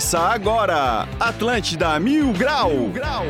Começa agora, Atlântida Mil Grau. Mil Grau.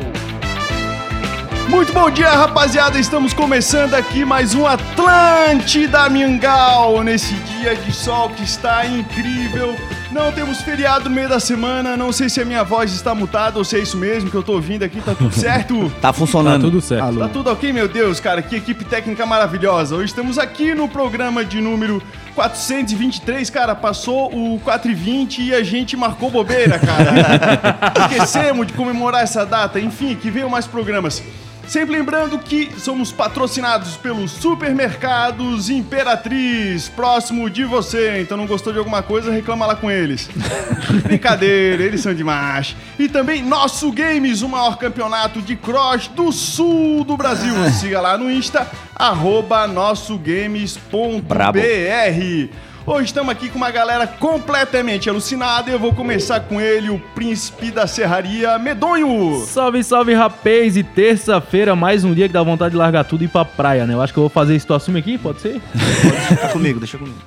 Muito bom dia, rapaziada. Estamos começando aqui mais um Atlântida Mingau nesse dia de sol que está incrível. Não temos feriado no meio da semana. Não sei se a minha voz está mutada ou se é isso mesmo que eu tô ouvindo aqui. Tá tudo certo? Tá funcionando. Tá tudo certo. Tá tudo ok, meu Deus, cara. Que equipe técnica maravilhosa. Hoje estamos aqui no programa de número 423, cara. Passou o 420 e a gente marcou bobeira, cara. Esquecemos de comemorar essa data. Enfim, que venham mais programas. Sempre lembrando que somos patrocinados pelos supermercados Imperatriz, próximo de você. Então não gostou de alguma coisa, reclama lá com eles. Brincadeira, eles são demais. E também Nosso Games, o maior campeonato de cross do sul do Brasil. Siga lá no Insta, arroba nossogames.br. Hoje estamos aqui com uma galera completamente alucinada e eu vou começar com ele, o príncipe da serraria, Medonho. Salve, salve, rapaz! E terça-feira, mais um dia que dá vontade de largar tudo e ir pra praia, né? Eu acho que eu vou fazer isso. Tu assume aqui? Pode ser? Deixa comigo, deixa comigo.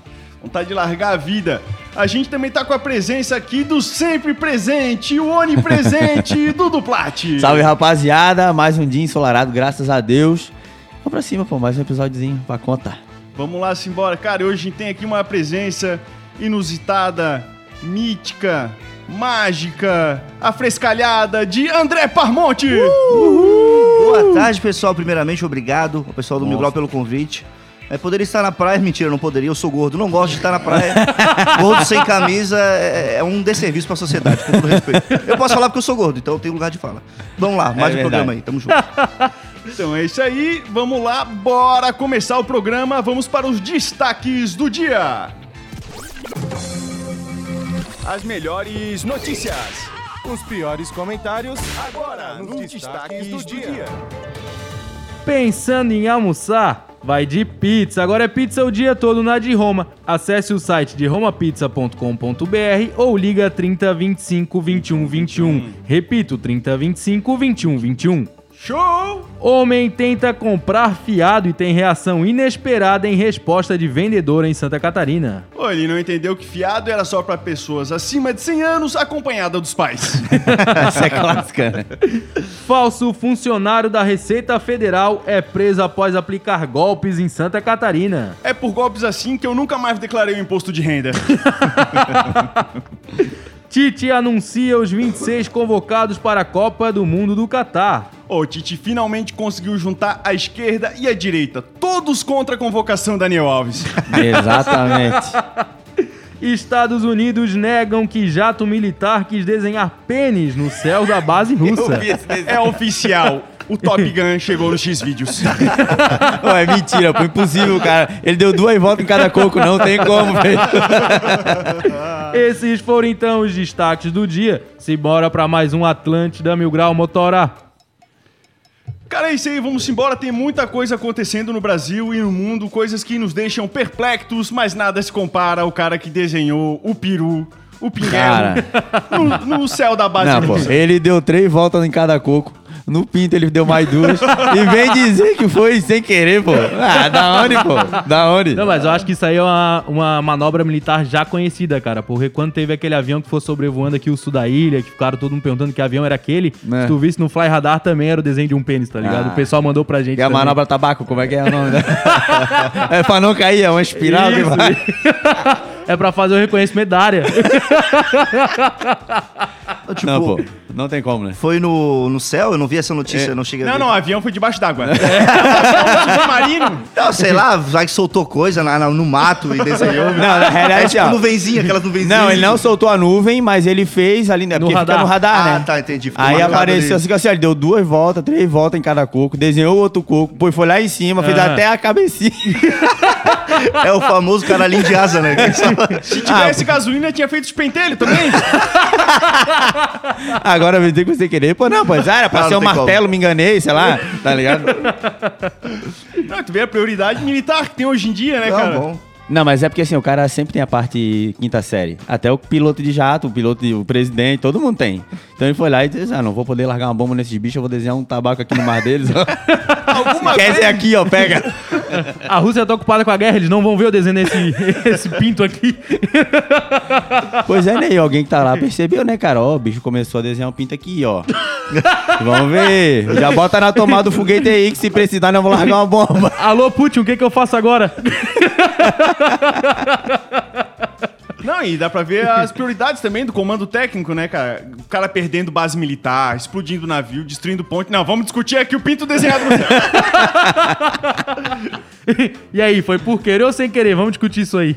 Vontade de largar a vida. A gente também tá com a presença aqui do sempre presente, o onipresente, Dudu Plat. Salve, rapaziada. Mais um dia ensolarado, graças a Deus. Vamos pra cima, pô. Mais um episódiozinho pra conta. Vamos lá, simbora. Cara, hoje a gente tem aqui uma presença inusitada, mítica, mágica, afrescalhada de André Parmonte. Boa tarde, pessoal. Primeiramente, obrigado ao pessoal do Mil Grau pelo convite. É, poderia estar na praia, mentira, não poderia, eu sou gordo, não gosto de estar na praia. gordo sem camisa é, é um desserviço pra sociedade, com todo respeito. Eu posso falar porque eu sou gordo, então eu tenho lugar de fala. Vamos lá, mais um verdade. programa aí, tamo junto. Então é isso aí, vamos lá, bora começar o programa. Vamos para os destaques do dia. As melhores notícias. Os piores comentários Agora, nos destaques do dia. Pensando em almoçar? Vai de pizza. Agora é pizza o dia todo na de Roma. Acesse o site de romapizza.com.br ou liga 3025 21 21. Repito, 3025 21 21. Show! Homem tenta comprar fiado e tem reação inesperada em resposta de vendedora em Santa Catarina. Ele não entendeu que fiado era só para pessoas acima de 100 anos acompanhada dos pais. Essa é clássica, né? Falso funcionário da Receita Federal é preso após aplicar golpes em Santa Catarina. é por golpes assim que eu nunca mais declarei o imposto de renda. Tite anuncia os 26 convocados para a Copa do Mundo do Catar. O Tite finalmente conseguiu juntar a esquerda e a direita, todos contra a convocação Daniel Alves. Exatamente. Estados Unidos negam que jato militar quis desenhar pênis no céu da base russa. É oficial. O Top Gun chegou nos X-Vídeos. Pô, é mentira, pô. Impossível, cara. Ele deu duas voltas em cada coco, não tem como, velho. Esses foram então os destaques do dia. Simbora para mais um Atlântida Mil Grau Motora. Cara, é isso aí, vamos embora. Tem muita coisa acontecendo no Brasil e no mundo, coisas que nos deixam perplexos, mas nada se compara ao cara que desenhou o peru, o Cara. no, no céu da base Não, pô. russa. Ele deu três voltas em cada coco. No pinto ele deu mais duas. e vem dizer que foi sem querer, pô. Ah, da onde, pô? Da onde? Não, mas eu acho que isso aí é uma, uma manobra militar já conhecida, cara. Porque quando teve aquele avião que foi sobrevoando aqui o sul da ilha, que ficaram todo mundo perguntando que avião era aquele, É. se tu visse no Fly Radar também era o desenho de um pênis, tá ligado? Ah. O pessoal mandou pra gente. E a também. manobra tabaco, como é que é o nome? né? é pra não cair, é uma espiral que Isso. vai. é pra fazer o reconhecimento da área. Tipo, Não, pô. Não tem como, né? foi no, no céu, eu não vi essa notícia, eu não cheguei a Não, ver. não, o avião foi debaixo d'água. É. submarino. Não, sei lá, vai que soltou coisa na- na- no mato e desenhou. Não, na É realidade, tipo ó. nuvenzinha, aquelas nuvenzinhas. Não, ele não soltou a nuvem, mas ele fez ali, né? No Porque radar. fica no radar, Ah, né? tá, entendi. Ficou Aí apareceu ali. assim, assim, ele deu duas voltas, três voltas em cada coco, desenhou outro coco, depois foi lá em cima, fez Ah. até a cabecinha. É o famoso caralinho de asa, né? Se tivesse gasolina, tinha feito os pentelhos também. Agora me dizer que você querer, pô, não, pois era, Não, ser não um tem como. martelo, me enganei, sei lá, tá ligado? Não, tu vê a prioridade militar que tem hoje em dia, né, Não, cara? bom. Não, mas é porque assim, o cara sempre tem a parte quinta série. Até o piloto de jato, o piloto, de, o presidente, todo mundo tem. Então ele foi lá e disse, ah, não vou poder largar uma bomba nesses bichos, eu vou desenhar um tabaco aqui no mar deles. Alguma Quer vez, dizer aqui, ó, pega. A Rússia tá ocupada com a guerra, eles não vão ver eu desenhando esse, esse pinto aqui. Pois é, né? Alguém que tá lá percebeu, né, cara? Ó, o bicho começou a desenhar um pinto aqui, ó. Vamos ver. Já bota na tomada do foguete aí que se precisar nós vamos largar uma bomba. Alô, Putin, o que, que eu faço agora? Não, e dá pra ver as prioridades também do comando técnico, né, cara? O cara perdendo base militar, explodindo navio, destruindo ponte. Não, vamos discutir aqui o pinto desenhado no céu. e aí, foi por querer ou sem querer? Vamos discutir isso aí.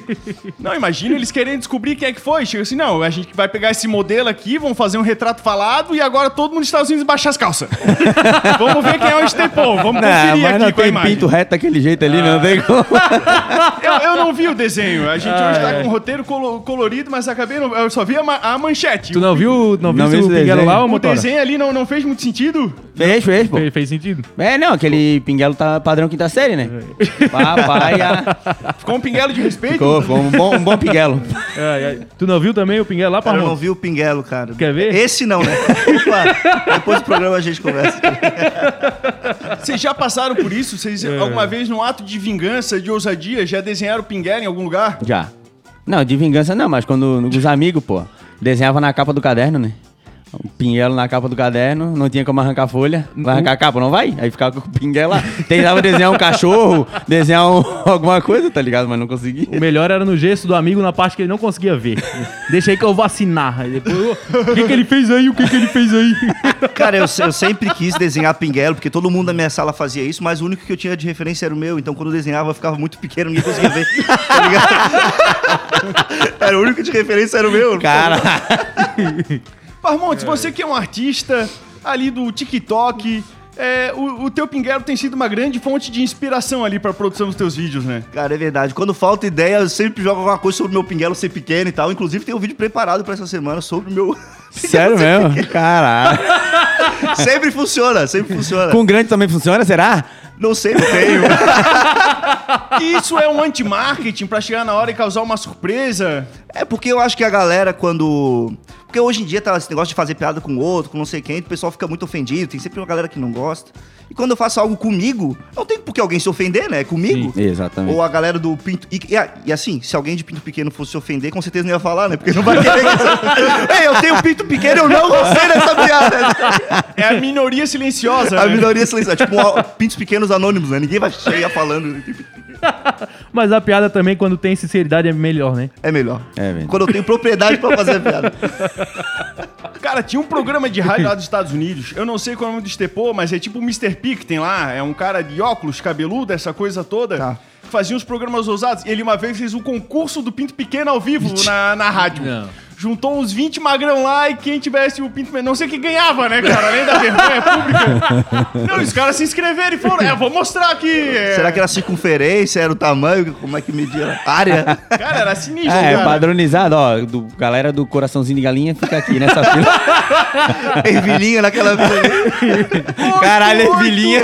Não, imagina eles querendo descobrir quem é que foi. Chega assim, não, a gente vai pegar esse modelo aqui, vamos fazer um retrato falado e agora todo mundo nos Estados Unidos baixar as calças. vamos ver quem é o Estepão, vamos Não, conferir mas aqui não com a tem imagem. pinto reto daquele jeito ali, não tem como. Eu, eu não vi o desenho, a gente hoje tá com um roteiro colo- colorido, mas acabei, não, eu só vi a, ma- a manchete. Tu não viu, não viu Não vi o pinguelo desenho. lá, ô O motora? desenho ali não, não fez muito sentido. Fez, fez, pô. Fez, fez sentido? É, não, aquele pinguelo tá padrão quinta série, né? Papai, Ficou um pinguelo de respeito. ficou, ficou um bom, um bom pinguelo. É, é. Tu não viu também o pinguelo lá, Cara, eu não vi o Pinguelo, cara. Quer ver? Esse não, né? Opa, depois do programa a gente conversa. Vocês já passaram por isso? Vocês alguma vez, num ato de vingança, de ousadia, já desenharam pinguelo em algum lugar? Já. Não, de vingança não, mas quando os amigos, pô, desenhava na capa do caderno, né? Um pinguelo na capa do caderno, não tinha como arrancar a folha. Vai arrancar a capa, não vai? Aí ficava com o pinguelo lá. Tentava desenhar um cachorro, desenhar um- alguma coisa, tá ligado? Mas não conseguia. O melhor era no gesto do amigo na parte que ele não conseguia ver. Deixa aí que eu vou assinar. Aí depois, o que, que ele fez aí? O que, que ele fez aí? Cara, eu, eu sempre quis desenhar Pinguelo, porque todo mundo na minha sala fazia isso, mas o único que eu tinha de referência era o meu. Então quando eu desenhava eu ficava muito pequeno, ninguém conseguia ver. Tá ligado? Era o único de referência era o meu. Cara, Parmontes, você que é um artista ali do TikTok, é, o, o teu pinguelo tem sido uma grande fonte de inspiração ali pra produção dos teus vídeos, né? Cara, é verdade. Quando falta ideia, eu sempre jogo alguma coisa sobre o meu pinguelo ser pequeno e tal. Inclusive, tem um vídeo preparado pra essa semana sobre o meu. sério mesmo? Caralho. sempre funciona, sempre funciona. Com grande também funciona, será? Não sei, não tenho. Isso é um anti-marketing pra chegar na hora e causar uma surpresa. É porque eu acho que a galera, quando. Porque hoje em dia tá esse negócio de fazer piada com o outro, com não sei quem, o pessoal fica muito ofendido, tem sempre uma galera que não gosta. E quando eu faço algo comigo, não tem por que alguém se ofender, né? É comigo. Exatamente. Ou a galera do pinto. E, e, e assim, se alguém de pinto pequeno fosse se ofender, com certeza não ia falar, né? Porque não vai querer. que- Ei, eu tenho pinto pequeno, eu não gostei dessa piada. É a minoria silenciosa, A né? minoria silenciosa. Tipo, um- pintos pequenos anônimos, né? Ninguém vai chegar falando. Mas a piada também, quando tem sinceridade, é melhor, né? É melhor. É, velho. Quando eu tenho propriedade pra fazer a piada. Cara, tinha um programa de rádio lá dos Estados Unidos. Eu não sei qual é o nome do Estepô, mas é tipo o Mr. P que tem lá. É um cara de óculos, cabeludo, essa coisa toda. Tá. que Fazia uns programas ousados. E ele uma vez fez um concurso do Pinto Pequeno ao vivo na, na rádio. Não. Juntou uns 20 magrão lá e quem tivesse o Pinto Pequeno. Não sei quem ganhava, né, cara? Além da vergonha pública. Não, os caras se inscreveram e foram. É, vou mostrar aqui. É. Será que era circunferência, era o tamanho, como é que media? Área? Cara, era sinistro, É, cara. padronizado, ó. Do, galera do coraçãozinho de galinha fica aqui nessa fila. Ervilhinha naquela ali. Caralho, Oito, ervilhinha.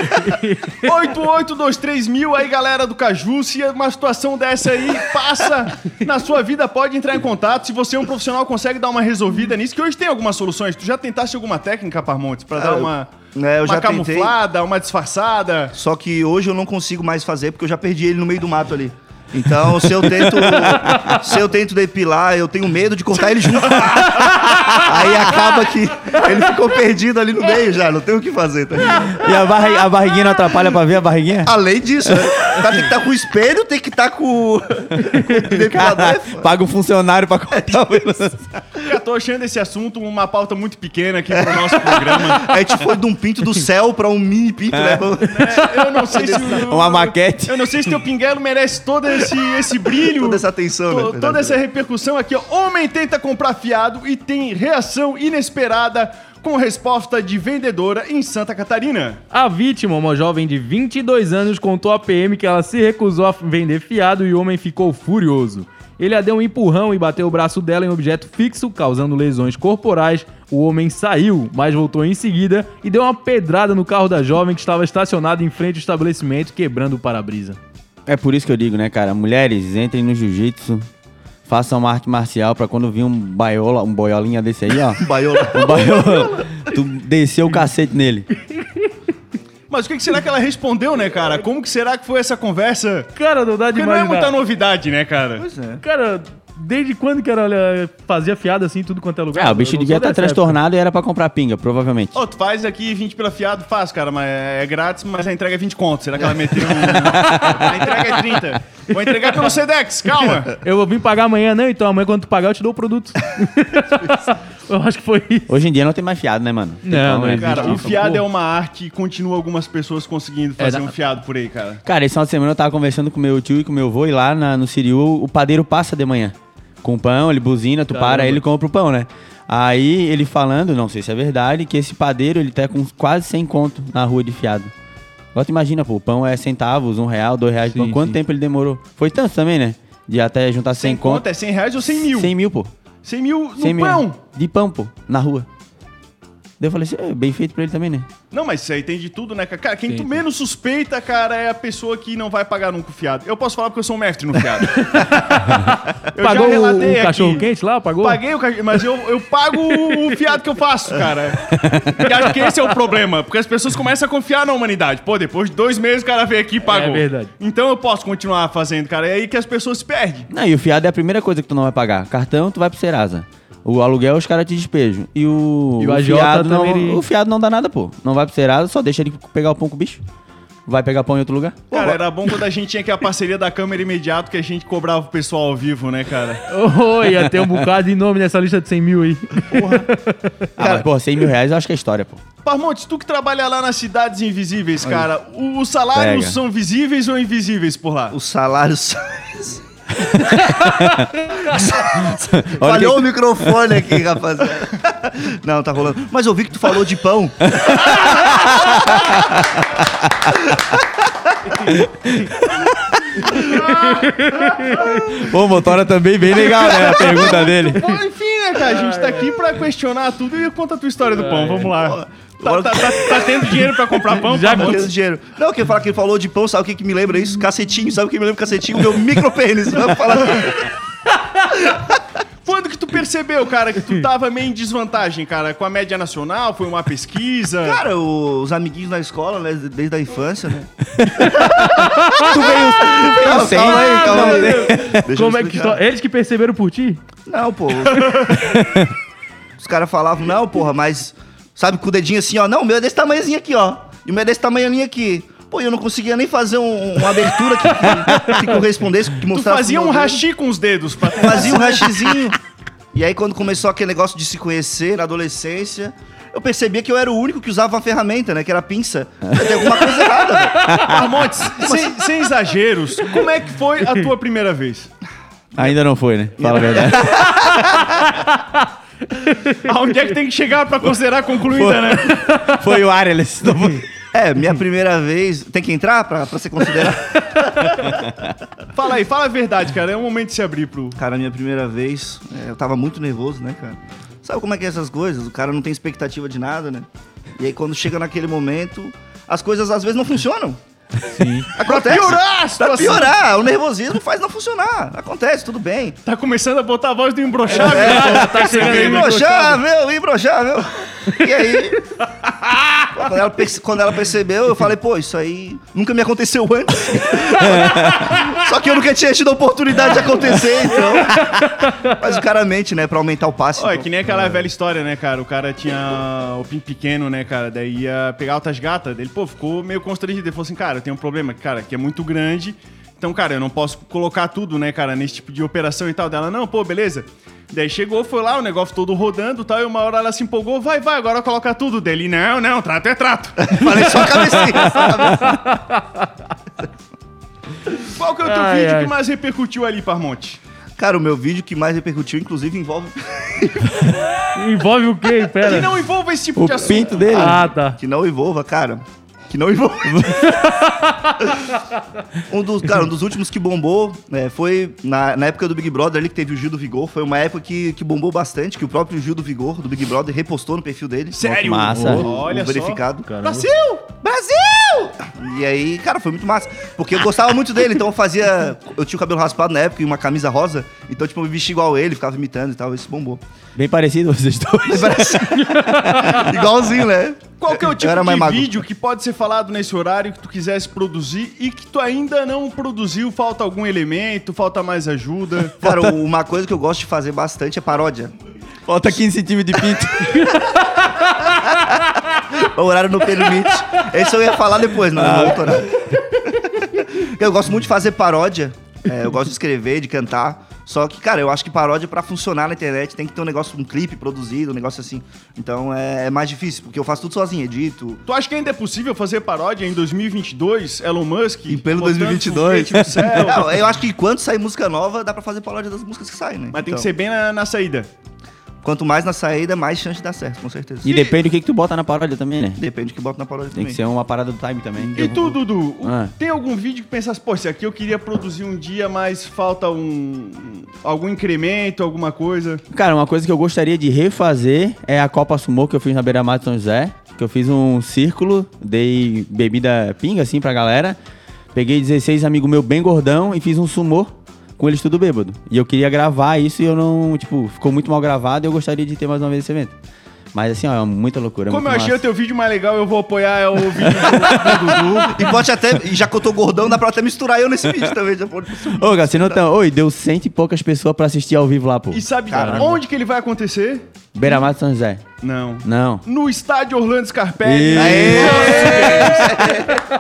8823 mil aí, galera do Caju. Se uma situação dessa aí passa na sua vida, pode entrar em contato. Se você é um profissional, consegue dar uma resolvida nisso, que hoje tem algumas soluções. Tu já tentaste alguma técnica, Parmontes, pra dar Ah, eu- uma, é, uma já tentei. camuflada, uma disfarçada? Só que hoje eu não consigo mais fazer porque eu já perdi ele no meio do mato ali. Então, se eu tento. se eu tento depilar, eu tenho medo de cortar ele junto. Aí acaba que ele ficou perdido ali no meio já, não tem o que fazer, tá? E a, barri- a barriguinha não atrapalha pra ver a barriguinha? Além disso, né? O cara tem que estar com o espelho, tem que estar com, o- com o depilador. É paga um funcionário pra cortar o Já tô achando esse assunto uma pauta muito pequena aqui pro nosso programa. A gente foi de um pinto do céu pra um mini pinto, né? É, eu não sei se o, Uma maquete. Eu não sei se teu pinguelo merece todo esse, esse brilho. Toda essa atenção, to- né? Toda essa repercussão aqui, ó. Homem tenta comprar fiado e tem reação inesperada com resposta de vendedora em Santa Catarina. A vítima, uma jovem de 22 anos, contou à PM que ela se recusou a vender fiado e o homem ficou furioso. Ele a deu um empurrão e bateu o braço dela em um objeto fixo, causando lesões corporais. O homem saiu, mas voltou em seguida e deu uma pedrada no carro da jovem que estava estacionado em frente ao estabelecimento, quebrando o para-brisa. É por isso que eu digo, né, cara? Mulheres, entrem no jiu-jitsu, façam uma arte marcial pra quando vir um baiola, um boiolinha desse aí, ó. Baiola. Um baiola, tu desceu o cacete nele. Mas o que que será que ela respondeu, né, cara? Como que será que foi essa conversa? Cara, não dá de Porque não é imaginar. muita novidade, né, cara? Pois é. Cara, desde quando que era, fazia fiado assim, tudo quanto é lugar? Ah, o bicho devia sou estar transtornado e era pra comprar pinga, provavelmente. Ô, tu faz aqui 20 pela fiado, faz, cara, mas é grátis, mas a entrega é 20 contos. Será que ela meteu um... A entrega é 30. Vou entregar pelo Sedex, calma. Eu vou vir pagar amanhã, não? Então amanhã quando tu pagar eu te dou o produto. eu acho que foi isso. Hoje em dia não tem mais fiado, né, mano? Não, como, não né? existe. Cara, o fiado pô. é uma arte e continua algumas pessoas conseguindo fazer É, um fiado por aí, cara. Cara, esse final de semana eu tava conversando com meu tio e com meu avô e lá na- no Siriu o padeiro passa de manhã. Com pão, ele buzina, tu Caramba. para, ele compra o pão, né? Aí ele falando, não sei se é verdade, que esse padeiro ele tá com quase 100 conto na rua de fiado. Agora tu imagina, pô, o pão é centavos, um real, dois reais. de Sim, pão. Quanto sim. tempo ele demorou? Foi tanto também, né? De até juntar 100 100 conto conto. é 100 reais ou 100 mil? 100 mil, pô. 100 mil no 100 mil. pão. De pão, pô, na rua. Daí eu falei assim, é, bem feito pra ele também, né? Não, mas isso aí tem de tudo, né, cara? Cara, quem Sim, tu menos suspeita, cara, é a pessoa que não vai pagar nunca o fiado. Eu posso falar porque eu sou um mestre no fiado. eu Pagou o, relatei o aqui. cachorro quente lá? Pagou? Paguei o cachorro, mas eu, eu pago o fiado que eu faço, cara. E acho que esse é o problema, porque as pessoas começam a confiar na humanidade. Pô, depois de dois meses o cara veio aqui e pagou. É verdade. Então eu posso continuar fazendo, cara. É aí que as pessoas se perdem. Não, e o fiado é a primeira coisa que tu não vai pagar. Cartão, tu vai pro Serasa. O aluguel, os caras te despejam. E o, E o o fiado não, ele- o fiado não dá nada, pô. Não vai pro Serasa, só deixa ele pegar o pão com o bicho. Vai pegar pão em outro lugar. Cara, era bom quando a gente tinha que a parceria da câmera imediato que a gente cobrava o pessoal ao vivo, né, cara? Oh, ia ter um bocado de nome nessa lista de 100 mil aí. Ah, mas, pô, 100 mil reais eu acho que é história, pô. Parmontes, tu que trabalha lá nas cidades invisíveis, cara, os salários Pega. são visíveis ou invisíveis por lá? Os salários. Olha Falhou que- o microfone aqui, rapaziada. Não, tá rolando. Mas eu vi que tu falou de pão. Pô, Motora também bem legal, né? A pergunta dele. Bom, enfim, né, cara? A gente tá aqui pra questionar tudo e conta a tua história do pão. Vamos lá. Tá, tá- tá- tá tendo dinheiro pra comprar pão? Já Parmontes? Querendo dinheiro. Não, eu queria falar que ele falou de pão, sabe o que, que me lembra isso? Cacetinho, sabe o que me lembra cacetinho? O meu micropênis. Vamos falar. Quando que tu percebeu, cara, que tu tava meio em desvantagem, cara? Com a média nacional? Foi uma pesquisa? Cara, o- os amiguinhos na escola, né? Desde a infância, né? Tu veio, tu veio sem. calma aí, calma aí. Deixa eu Como é que Eles que perceberam por ti? Não, pô. Os caras falavam, não, porra, mas. Sabe, com o dedinho assim, ó. Não, o meu é desse tamanhozinho aqui, ó. E o meu é desse tamanhozinho aqui. Pô, eu não conseguia nem fazer um- uma abertura que, que, que correspondesse, que tu mostrasse. fazia o um rachi com os dedos pra Fazia um rachizinho. E aí, quando começou aquele negócio de se conhecer na adolescência, eu percebia que eu era o único que usava uma ferramenta, né? Que era a pinça. Tem alguma coisa errada, velho. Sem, sem exageros, como é que foi a tua primeira vez? Ainda não foi, né? Fala a verdade. Aonde é que tem que chegar pra considerar concluída, né? Foi o foi- É, minha primeira vez. Tem que entrar pra, pra ser considerado? Fala aí, fala a verdade, cara. É um momento de se abrir pro. Cara, minha primeira vez, é, eu tava muito nervoso, né, cara? Sabe como é que é essas coisas? O cara não tem expectativa de nada, né? E aí quando chega naquele momento, as coisas às vezes não funcionam. Sim. Acontece. piorar a Pra piorar, o nervosismo faz não funcionar. Acontece, tudo bem. Tá começando a botar a voz do imbrochável. tá chegando aí, Imbrochável, imbrochável. E aí, quando, ela quando ela percebeu, eu falei, pô, isso aí nunca me aconteceu antes. Só que eu nunca tinha tido a oportunidade de acontecer, então. Mas o cara mente, né, pra aumentar o passe. É então. que nem aquela velha história, né, cara? O cara tinha o pinto pequeno, né, cara? Daí ia pegar altas gatas. Ele, pô, ficou meio constrangido. Ele falou assim, cara, eu tenho um problema, cara, que é muito grande. Então, cara, eu não posso colocar tudo, né, cara, nesse tipo de operação e tal. Dela, não, pô, beleza. Daí chegou, foi lá, o negócio todo rodando e tal. E uma hora ela se empolgou, vai, vai, agora coloca tudo dele. Não, não, trato é trato. Falei só a cabecinha. só cabecinha. Qual que é o teu Ai, vídeo ai. que mais repercutiu ali, Parmonte? Cara, o meu vídeo que mais repercutiu, inclusive, envolve. Envolve o quê? Pera. Que não envolva esse tipo O de assunto. pinto dele. Ah, tá. Que não envolva, cara. Que não envolva. um dos, cara, um dos últimos que bombou né, foi na, na época do Big Brother ali que teve o Gil do Vigor. Foi uma época que, que bombou bastante, que o próprio Gil do Vigor, do Big Brother, repostou no perfil dele. Sério? Massa. Olha o só. verificado. Caramba. Brasil! Brasil! E aí, cara, foi muito massa. Porque eu gostava muito dele, então eu fazia. Eu tinha o cabelo raspado na época e uma camisa rosa. Então, tipo, eu me vestia igual ele, ficava imitando e tal. Isso bombou. Bem parecido vocês dois. Igualzinho, né? Qual que é o tipo de magro. vídeo que pode ser falado nesse horário que tu quisesse produzir e que tu ainda não produziu? Falta algum elemento? Falta mais ajuda? Cara, uma coisa que eu gosto de fazer bastante é paródia. Falta 15 centímetros de pinto. O horário não permite. Esse eu ia falar depois, não, outro horário. Eu gosto muito de fazer paródia. É, eu gosto de escrever, de cantar. Só que, cara, eu acho que paródia, pra funcionar na internet, tem que ter um negócio, um clipe produzido, um negócio assim. Então é, é mais difícil, porque eu faço tudo sozinho, edito. Tu acha que ainda é possível fazer paródia em 2022? Elon Musk? Em pleno botando 2022. foguete no céu? Não, eu acho que enquanto sair música nova, dá pra fazer paródia das músicas que saem, né? Mas tem Então, que ser bem na, na saída. Quanto mais na saída, mais chance de dar certo, com certeza. E depende do que, que tu bota na paródia também, né? Depende do que bota na paródia Tem também. que ser uma parada do time também. E tu, Dudu? Ah. Tem algum vídeo que pensasse, pô, esse aqui eu queria produzir um dia, mas falta um. algum incremento, alguma coisa? Cara, uma coisa que eu gostaria de refazer é a Copa Sumô que eu fiz na Beira Mar de São José. Que eu fiz um círculo, dei bebida pinga assim pra galera. Peguei 16 amigos meu bem gordão e fiz um sumô com eles tudo bêbado. E eu queria gravar isso e eu não, tipo, ficou muito mal gravado e eu gostaria de ter mais uma vez esse evento. Mas assim, ó, é muita loucura. é Como eu achei o massa. teu vídeo mais legal, eu vou apoiar é o vídeo do, Dudu. E pode até, e já que eu tô gordão, dá pra até misturar eu nesse vídeo também. Já pode Ô, você não tá... Oi, deu cento e poucas pessoas pra assistir ao vivo lá, pô. E sabe Caramba. onde que ele vai acontecer? Beira de São José. Não. Não. No estádio Orlando Scarpelli. Aê!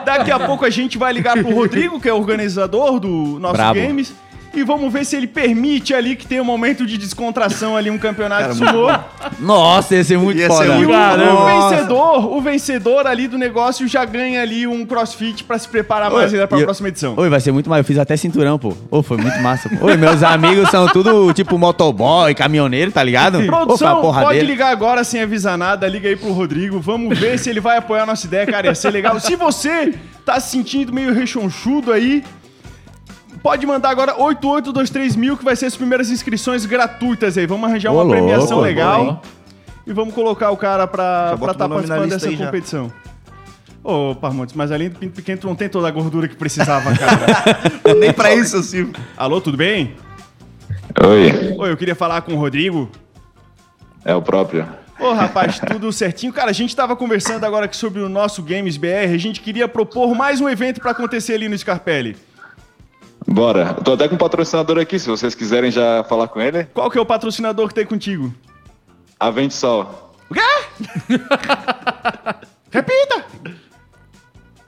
Daqui a pouco a gente vai ligar pro Rodrigo, que é o organizador do nosso Brabo. games. E vamos ver se ele permite ali que tenha um momento de descontração ali, um campeonato Cara, de sumô. Nossa, ia ser muito Ia ser foda. E muito o, o vencedor, o vencedor ali do negócio já ganha ali um crossfit pra se preparar mais ainda pra E eu- próxima edição. Oi, vai ser muito mais. Eu fiz até cinturão, pô. Ô, foi muito massa, pô. Oi, meus amigos são tudo tipo motoboy, caminhoneiro, tá ligado? Produção, porra pode dele. ligar agora sem avisar nada, liga aí pro Rodrigo, vamos ver se ele vai apoiar a nossa ideia, cara, ia ser legal. Se você tá se sentindo meio rechonchudo aí, pode mandar agora 8823 mil, que vai ser as primeiras inscrições gratuitas aí. Vamos arranjar uma Ô, premiação louco, legal e vamos colocar o cara pra Já estar bota tá meu nome na participando lista dessa aí já. competição. Ô, Parmontes, mas além do pinto pequeno, tu não tem toda a gordura que precisava, cara. Nem pra isso eu sirvo. Alô, tudo bem? Oi, Oi, eu queria falar com o Rodrigo. é o próprio. Ô, rapaz, tudo certinho. Cara, a gente tava conversando agora aqui sobre o nosso Games BR. A gente queria propor mais um evento pra acontecer ali no Scarpelli. Bora. Eu tô até com um patrocinador aqui, se vocês quiserem já falar com ele. Qual que é o patrocinador que tem contigo? A Vente Sol. O quê? Repita!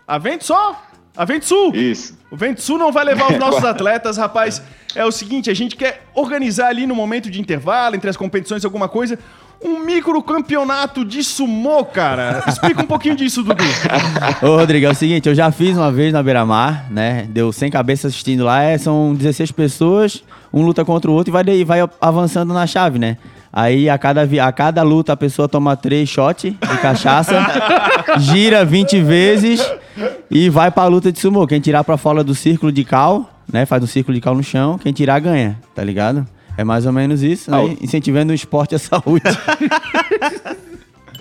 A Vento só? A Vento Sul? Isso. O Vento Sul não vai levar os nossos atletas, rapaz. É o seguinte, a gente quer organizar ali no momento de intervalo, entre as competições, alguma coisa, um micro campeonato de sumô, cara. Explica um pouquinho disso, Dudu. Ô, Rodrigo, é o seguinte, eu já fiz uma vez na Beira Mar, né? Deu 100 cabeças assistindo lá, é, são 16 pessoas, um luta contra o outro e vai, daí, vai avançando na chave, né? Aí a cada, a cada luta a pessoa toma 3 shots de cachaça, gira 20 vezes e vai pra luta de sumô. Quem tirar pra fora do círculo de cal, né? Faz um círculo de cal no chão, quem tirar ganha, tá ligado? É mais ou menos isso, né? Incentivando o esporte a saúde.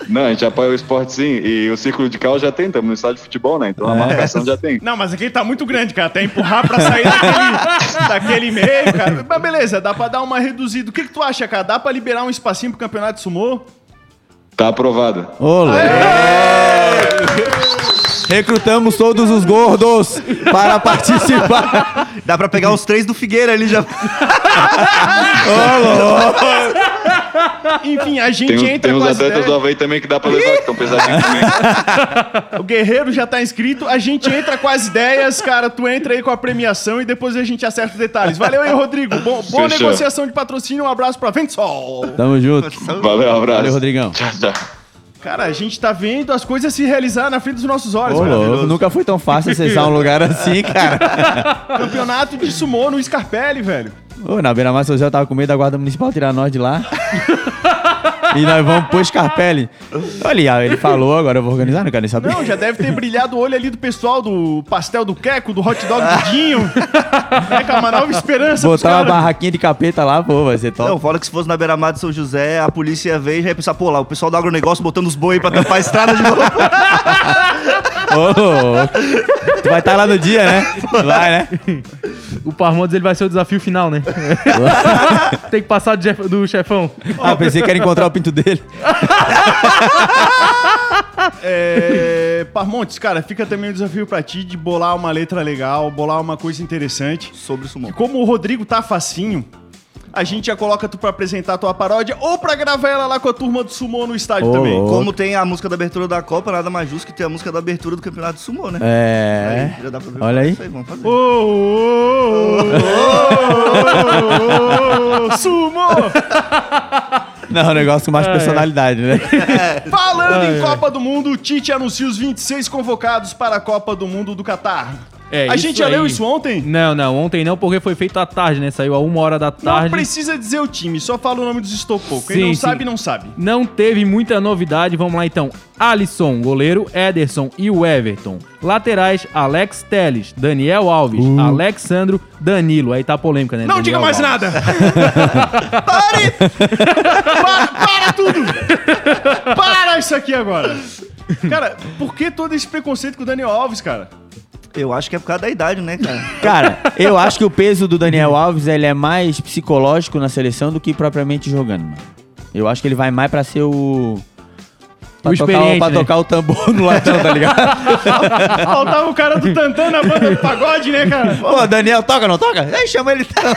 Não, a gente apoia o esporte sim. E o círculo de cal já tem, estamos no estádio de futebol, né? Então a marcação já tem. Não, mas aqui tá muito grande, cara. Até empurrar pra sair daquele, daquele meio, cara. Mas beleza, dá pra dar uma reduzida. O que, que tu acha, cara? Dá pra liberar um espacinho pro campeonato de sumô? Tá aprovado. Ô, louco. Recrutamos todos os gordos para participar. Dá pra pegar os três do Figueira ali já. Enfim, a gente Tem, entra tem uns com as atletas do ideias. Havaí também que dá pra levar, que estão pesadinhos também. O Guerreiro já tá inscrito. A gente entra com as ideias, cara. Tu entra aí com a premiação e depois a gente acerta os detalhes. Valeu aí, Rodrigo. Bo- boa Fechou. negociação de patrocínio. Um abraço pra Ventsol. Tamo junto. Valeu, um abraço. Valeu, Rodrigão. Tchau, tchau. Cara, a gente tá vendo as coisas se realizar na frente dos nossos olhos, Ô, louco, nunca foi tão fácil acessar um lugar assim, cara. Campeonato de sumô no Scarpelli, velho. Ô, na Beira Mar São José eu tava com medo da Guarda Municipal tirar nós de lá. e nós vamos pro Scarpelli. Olha, ele falou, agora eu vou organizar, não quero nem saber. Não, já deve ter brilhado o olho ali do pessoal do pastel do Queco, do hot dog do Dinho. É, cara, uma nova esperança Botar uma barraquinha de capeta lá, pô, vai ser top. Não, fora que se fosse na beira-mar de São José, a polícia ia ver e já ia pensar, pô, lá, o pessoal do agronegócio botando os boi pra tampar a estrada de novo. Louco. Tu vai estar lá no dia, né? Vai, né? O Parmontes ele vai ser o desafio final, né? Tem que passar do chef- do chefão. Ah, pensei que era encontrar o pinto dele. É, Parmontes, cara, fica também o desafio pra ti de bolar uma letra legal, bolar uma coisa interessante. Sobre o sumô. E como o Rodrigo tá facinho, a gente já coloca tu pra apresentar a tua paródia ou pra gravar ela lá com a turma do Sumô no estádio Ô, também. louco. Como tem a música da abertura da Copa, nada mais justo que ter a música da abertura do campeonato de sumô, né? É. Aí, já dá pra ver Olha aí. Isso aí, vamos fazer. Ô, ô, ô, ô, ô, Sumô! Não, um negócio com mais personalidade, né? Falando em Copa do Mundo, o Tite anuncia os 26 convocados para a Copa do Mundo do Catar. É, a gente já leu aí. isso ontem? Não, não, ontem não, porque foi feito à tarde, né? Saiu a uma hora da Não tarde. precisa dizer o time, só fala o nome dos estopou. Quem Sim, não sim. sabe, não sabe. Não teve muita novidade, vamos lá então. Alisson, goleiro, Ederson e o Everton. Laterais, Alex Teles, Daniel Alves, Alexandro, Danilo. Aí tá polêmica, né? Não Daniel diga mais Alves. nada! Pare! para, para tudo! Para isso aqui agora! Cara, por que todo esse preconceito com o Daniel Alves, cara? Eu acho que é por causa da idade, né, cara? Cara, eu acho que o peso do Daniel Alves ele é mais psicológico na seleção do que propriamente jogando, mano. Eu acho que ele vai mais pra ser o. Pra, O tocar, pra né? tocar o tambor no latão, tá ligado? Faltava o cara do Tantan na banda do pagode, né, cara? Pô, Daniel, toca, não toca? Aí chama ele. então.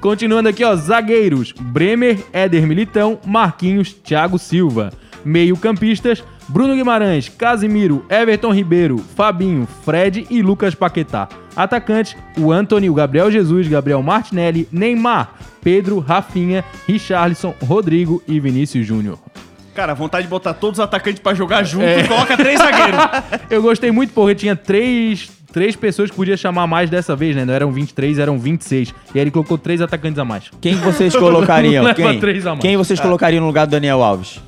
Continuando aqui, ó, zagueiros: Bremer, Éder Militão, Marquinhos, Thiago Silva. Meio-campistas: Bruno Guimarães, Casimiro, Everton Ribeiro, Fabinho, Fred e Lucas Paquetá. Atacantes: o Anthony, o Gabriel Jesus, Gabriel Martinelli, Neymar, Pedro, Rafinha, Richarlison, Rodrigo e Vinícius Júnior. Cara, vontade de botar todos os atacantes pra jogar junto É. e coloca três zagueiros. Eu gostei muito porque tinha três, três pessoas que podia chamar mais dessa vez, né? Não eram 23, eram 26. E aí ele colocou três atacantes a mais. Quem vocês colocariam? Quem? três a mais. Quem vocês colocariam no lugar do Daniel Alves?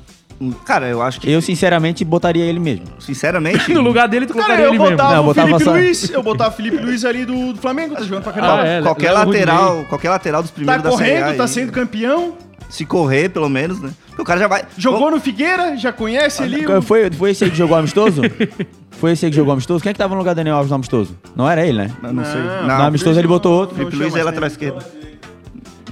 Cara, eu acho que, Eu, sinceramente, botaria ele mesmo. sinceramente... No lugar dele, tu Cara, colocaria eu ele mesmo. botava Não, o botava Felipe só- Luiz. Eu botava o Felipe Luiz ali do, do Flamengo, tá jogando pra caramba. Ah, é, qualquer o lateral, qualquer lateral dos Tá primeiros da Série A correndo, tá aí, sendo campeão. Se correr, pelo menos, né? Porque o cara já vai... Jogou no Figueira, já conhece ali. o- Foi, foi esse aí que jogou amistoso? foi esse aí que jogou amistoso? Quem é que tava no lugar do Daniel Alves no amistoso? Não era ele, né? Não, não sei. Não, no amistoso ele botou outro. Felipe Luiz é lateral esquerdo.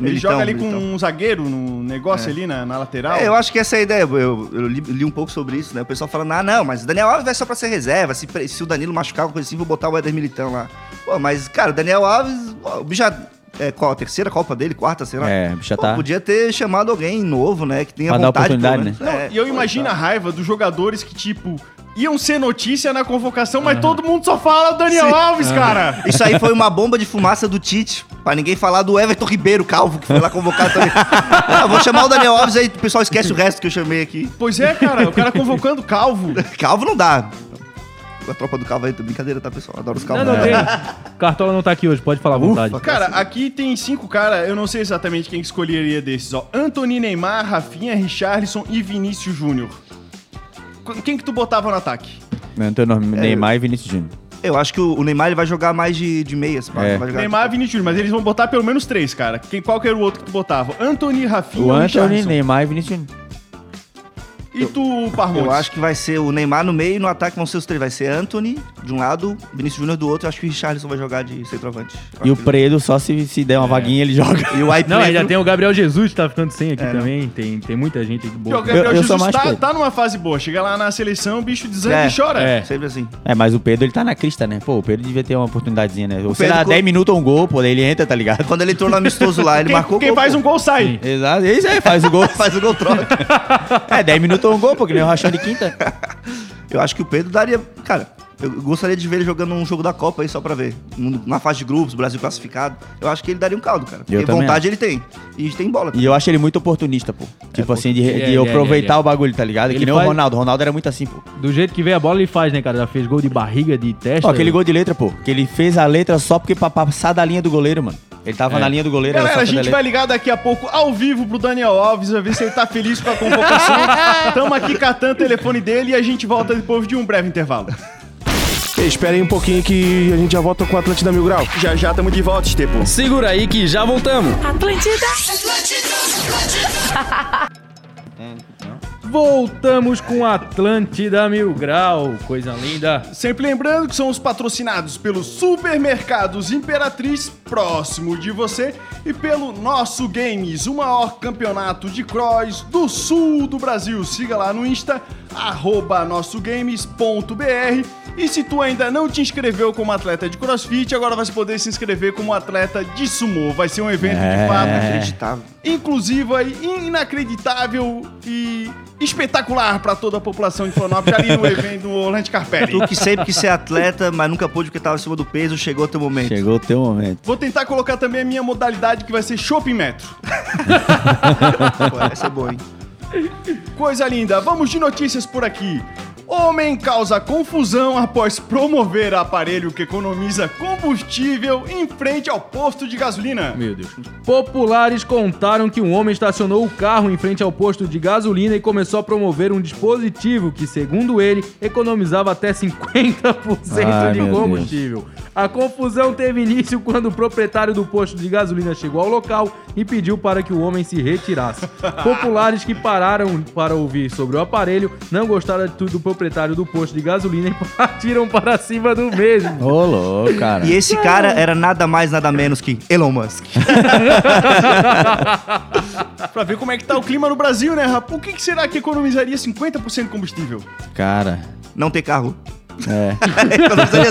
Ele Militão, joga ali com Militão. um zagueiro no negócio ali na, na lateral. É, eu acho que essa é a ideia. Eu, eu li, li um pouco sobre isso, né? O pessoal falando, ah, não, mas o Daniel Alves vai só pra ser reserva. Se, se o Danilo machucar, alguma coisa assim, vou botar o Éder Militão lá. Pô, mas, cara, o Daniel Alves, o bicho já. É, qual a terceira Copa dele? Quarta, sei lá? É, o bicho já Pô, tá- Podia ter chamado alguém novo, né? Que tenha Pra dar vontade, pelo oportunidade, né? É, E eu imagino a raiva dos jogadores que, tipo, iam ser notícia na convocação, mas todo mundo só fala Daniel Sim. Alves, cara. Isso aí foi uma bomba de fumaça do Tite, pra ninguém falar do Everton Ribeiro, calvo, que foi lá convocado também. ah, vou chamar o Daniel Alves aí, o pessoal esquece o resto que eu chamei aqui. Pois é, cara, o cara convocando calvo. Calvo não dá. A tropa do calvo aí, brincadeira, tá, pessoal? Adoro os Não, calvos. não tem. Cartola não tá aqui hoje, pode falar à vontade. Cara, aqui tem cinco caras, eu não sei exatamente quem que escolheria desses, ó. Anthony, Neymar, Rafinha, Richarlison e Vinícius Júnior. Qu- Quem que tu botava no ataque? Não tem nome, Neymar e Vinícius Júnior. Eu acho que o Neymar ele vai jogar mais de, de meias. pá, É. vai jogar Neymar e Vinícius Júnior, mas eles vão botar pelo menos três, cara. Quem, qual que era o outro que tu botava? Anthony, Rafinha O ou Anthony, Richarlison? Neymar e Vinícius Júnior. E tu, Parmontes? Eu acho que vai ser o Neymar no meio e no ataque vão ser os três. Vai ser Anthony de um lado, Vinícius Júnior do outro. Eu acho que o Richarlison vai jogar de centroavante. Eu E o Predo, só se, se der uma vaguinha, ele joga. E o Ai Não, ainda Pedro- tem o Gabriel Jesus que tá ficando sem aqui É, também. Tem, tem muita gente aqui boa. o Gabriel Eu- eu Jesus mais tá, tá numa fase boa. Chega lá na seleção, o bicho desanima É, e chora. é. Sempre assim. É, mas o Pedro, ele tá na crista, né? Pô, o Pedro devia ter uma oportunidadezinha, né? Ou sei Pedro lá, co- 10 minutos um gol, pô, daí ele entra, tá ligado? Quando ele entrou no amistoso lá, ele Quem, marcou quem gol, faz pô. um gol sai. Exato, isso aí, faz o gol. Faz o gol troca. é, 10 minutos um gol, pô, que nem o Rachão de quinta. Eu acho que o Pedro daria. Cara, eu gostaria de ver ele jogando um jogo da Copa aí só pra ver. Um- Na fase de grupos, Brasil classificado. Eu acho que ele daria um caldo, cara. Porque Eu vontade ele tem. E tem bola. E eu acho ele muito oportunista, pô. Tipo assim, de, de é, é, aproveitar é, é. o bagulho, tá ligado? Ele que nem faz- o Ronaldo. O Ronaldo era muito assim, pô. Do jeito que vem a bola, ele faz, né, cara? Já fez gol de barriga, de testa. Ó, aquele gol de letra, pô. Que ele fez a letra só porque pra passar da linha do goleiro, mano. Ele tava É. na linha do goleiro, era Galera, a gente vai ligar daqui a pouco ao vivo pro Daniel Alves, a ver se ele tá feliz com a convocação. Tamo aqui catando o telefone dele e a gente volta depois de um breve intervalo. Espera aí um pouquinho que a gente já volta com o Atlântida Mil Grau. Já já tamo de volta, Estepo. Segura aí que já voltamos. Atlântida. Voltamos com Atlântida Mil Grau, coisa linda. Sempre lembrando que somos patrocinados pelos Supermercados Imperatriz, próximo de você, e pelo Nosso Games, o maior campeonato de cross do sul do Brasil. Siga lá no Insta, arroba nossogames.br. E se tu ainda não te inscreveu como atleta de crossfit, agora vai poder se inscrever como atleta de sumo. Vai ser um evento de fato Acreditável. inclusiva e inacreditável e espetacular para toda a população de Florianópolis ali no evento do Orlando Carpelli. Tu que sempre quis ser atleta, mas nunca pôde porque tava acima do peso, chegou o teu momento. Chegou o teu momento. Vou tentar colocar também a minha modalidade que vai ser shopping metro. Pô, essa é boa, hein? Coisa linda, vamos de notícias por aqui. Homem causa confusão após promover aparelho que economiza combustível em frente ao posto de gasolina. Meu Deus. Populares contaram que um homem estacionou o carro em frente ao posto de gasolina e começou a promover um dispositivo que, segundo ele, economizava até 50% Ai, de combustível. A confusão teve início quando o proprietário do posto de gasolina chegou ao local e pediu para que o homem se retirasse. Populares que pararam para ouvir sobre o aparelho não gostaram de tudo do proprietário do posto de gasolina e partiram para cima do mesmo. Ô, louco, cara. E esse cara era nada mais, nada menos que Elon Musk. Pra ver como é que tá o clima no Brasil, né, rapaz? O que, que será que economizaria 50% de combustível? Cara, Não ter carro. é. Economizaria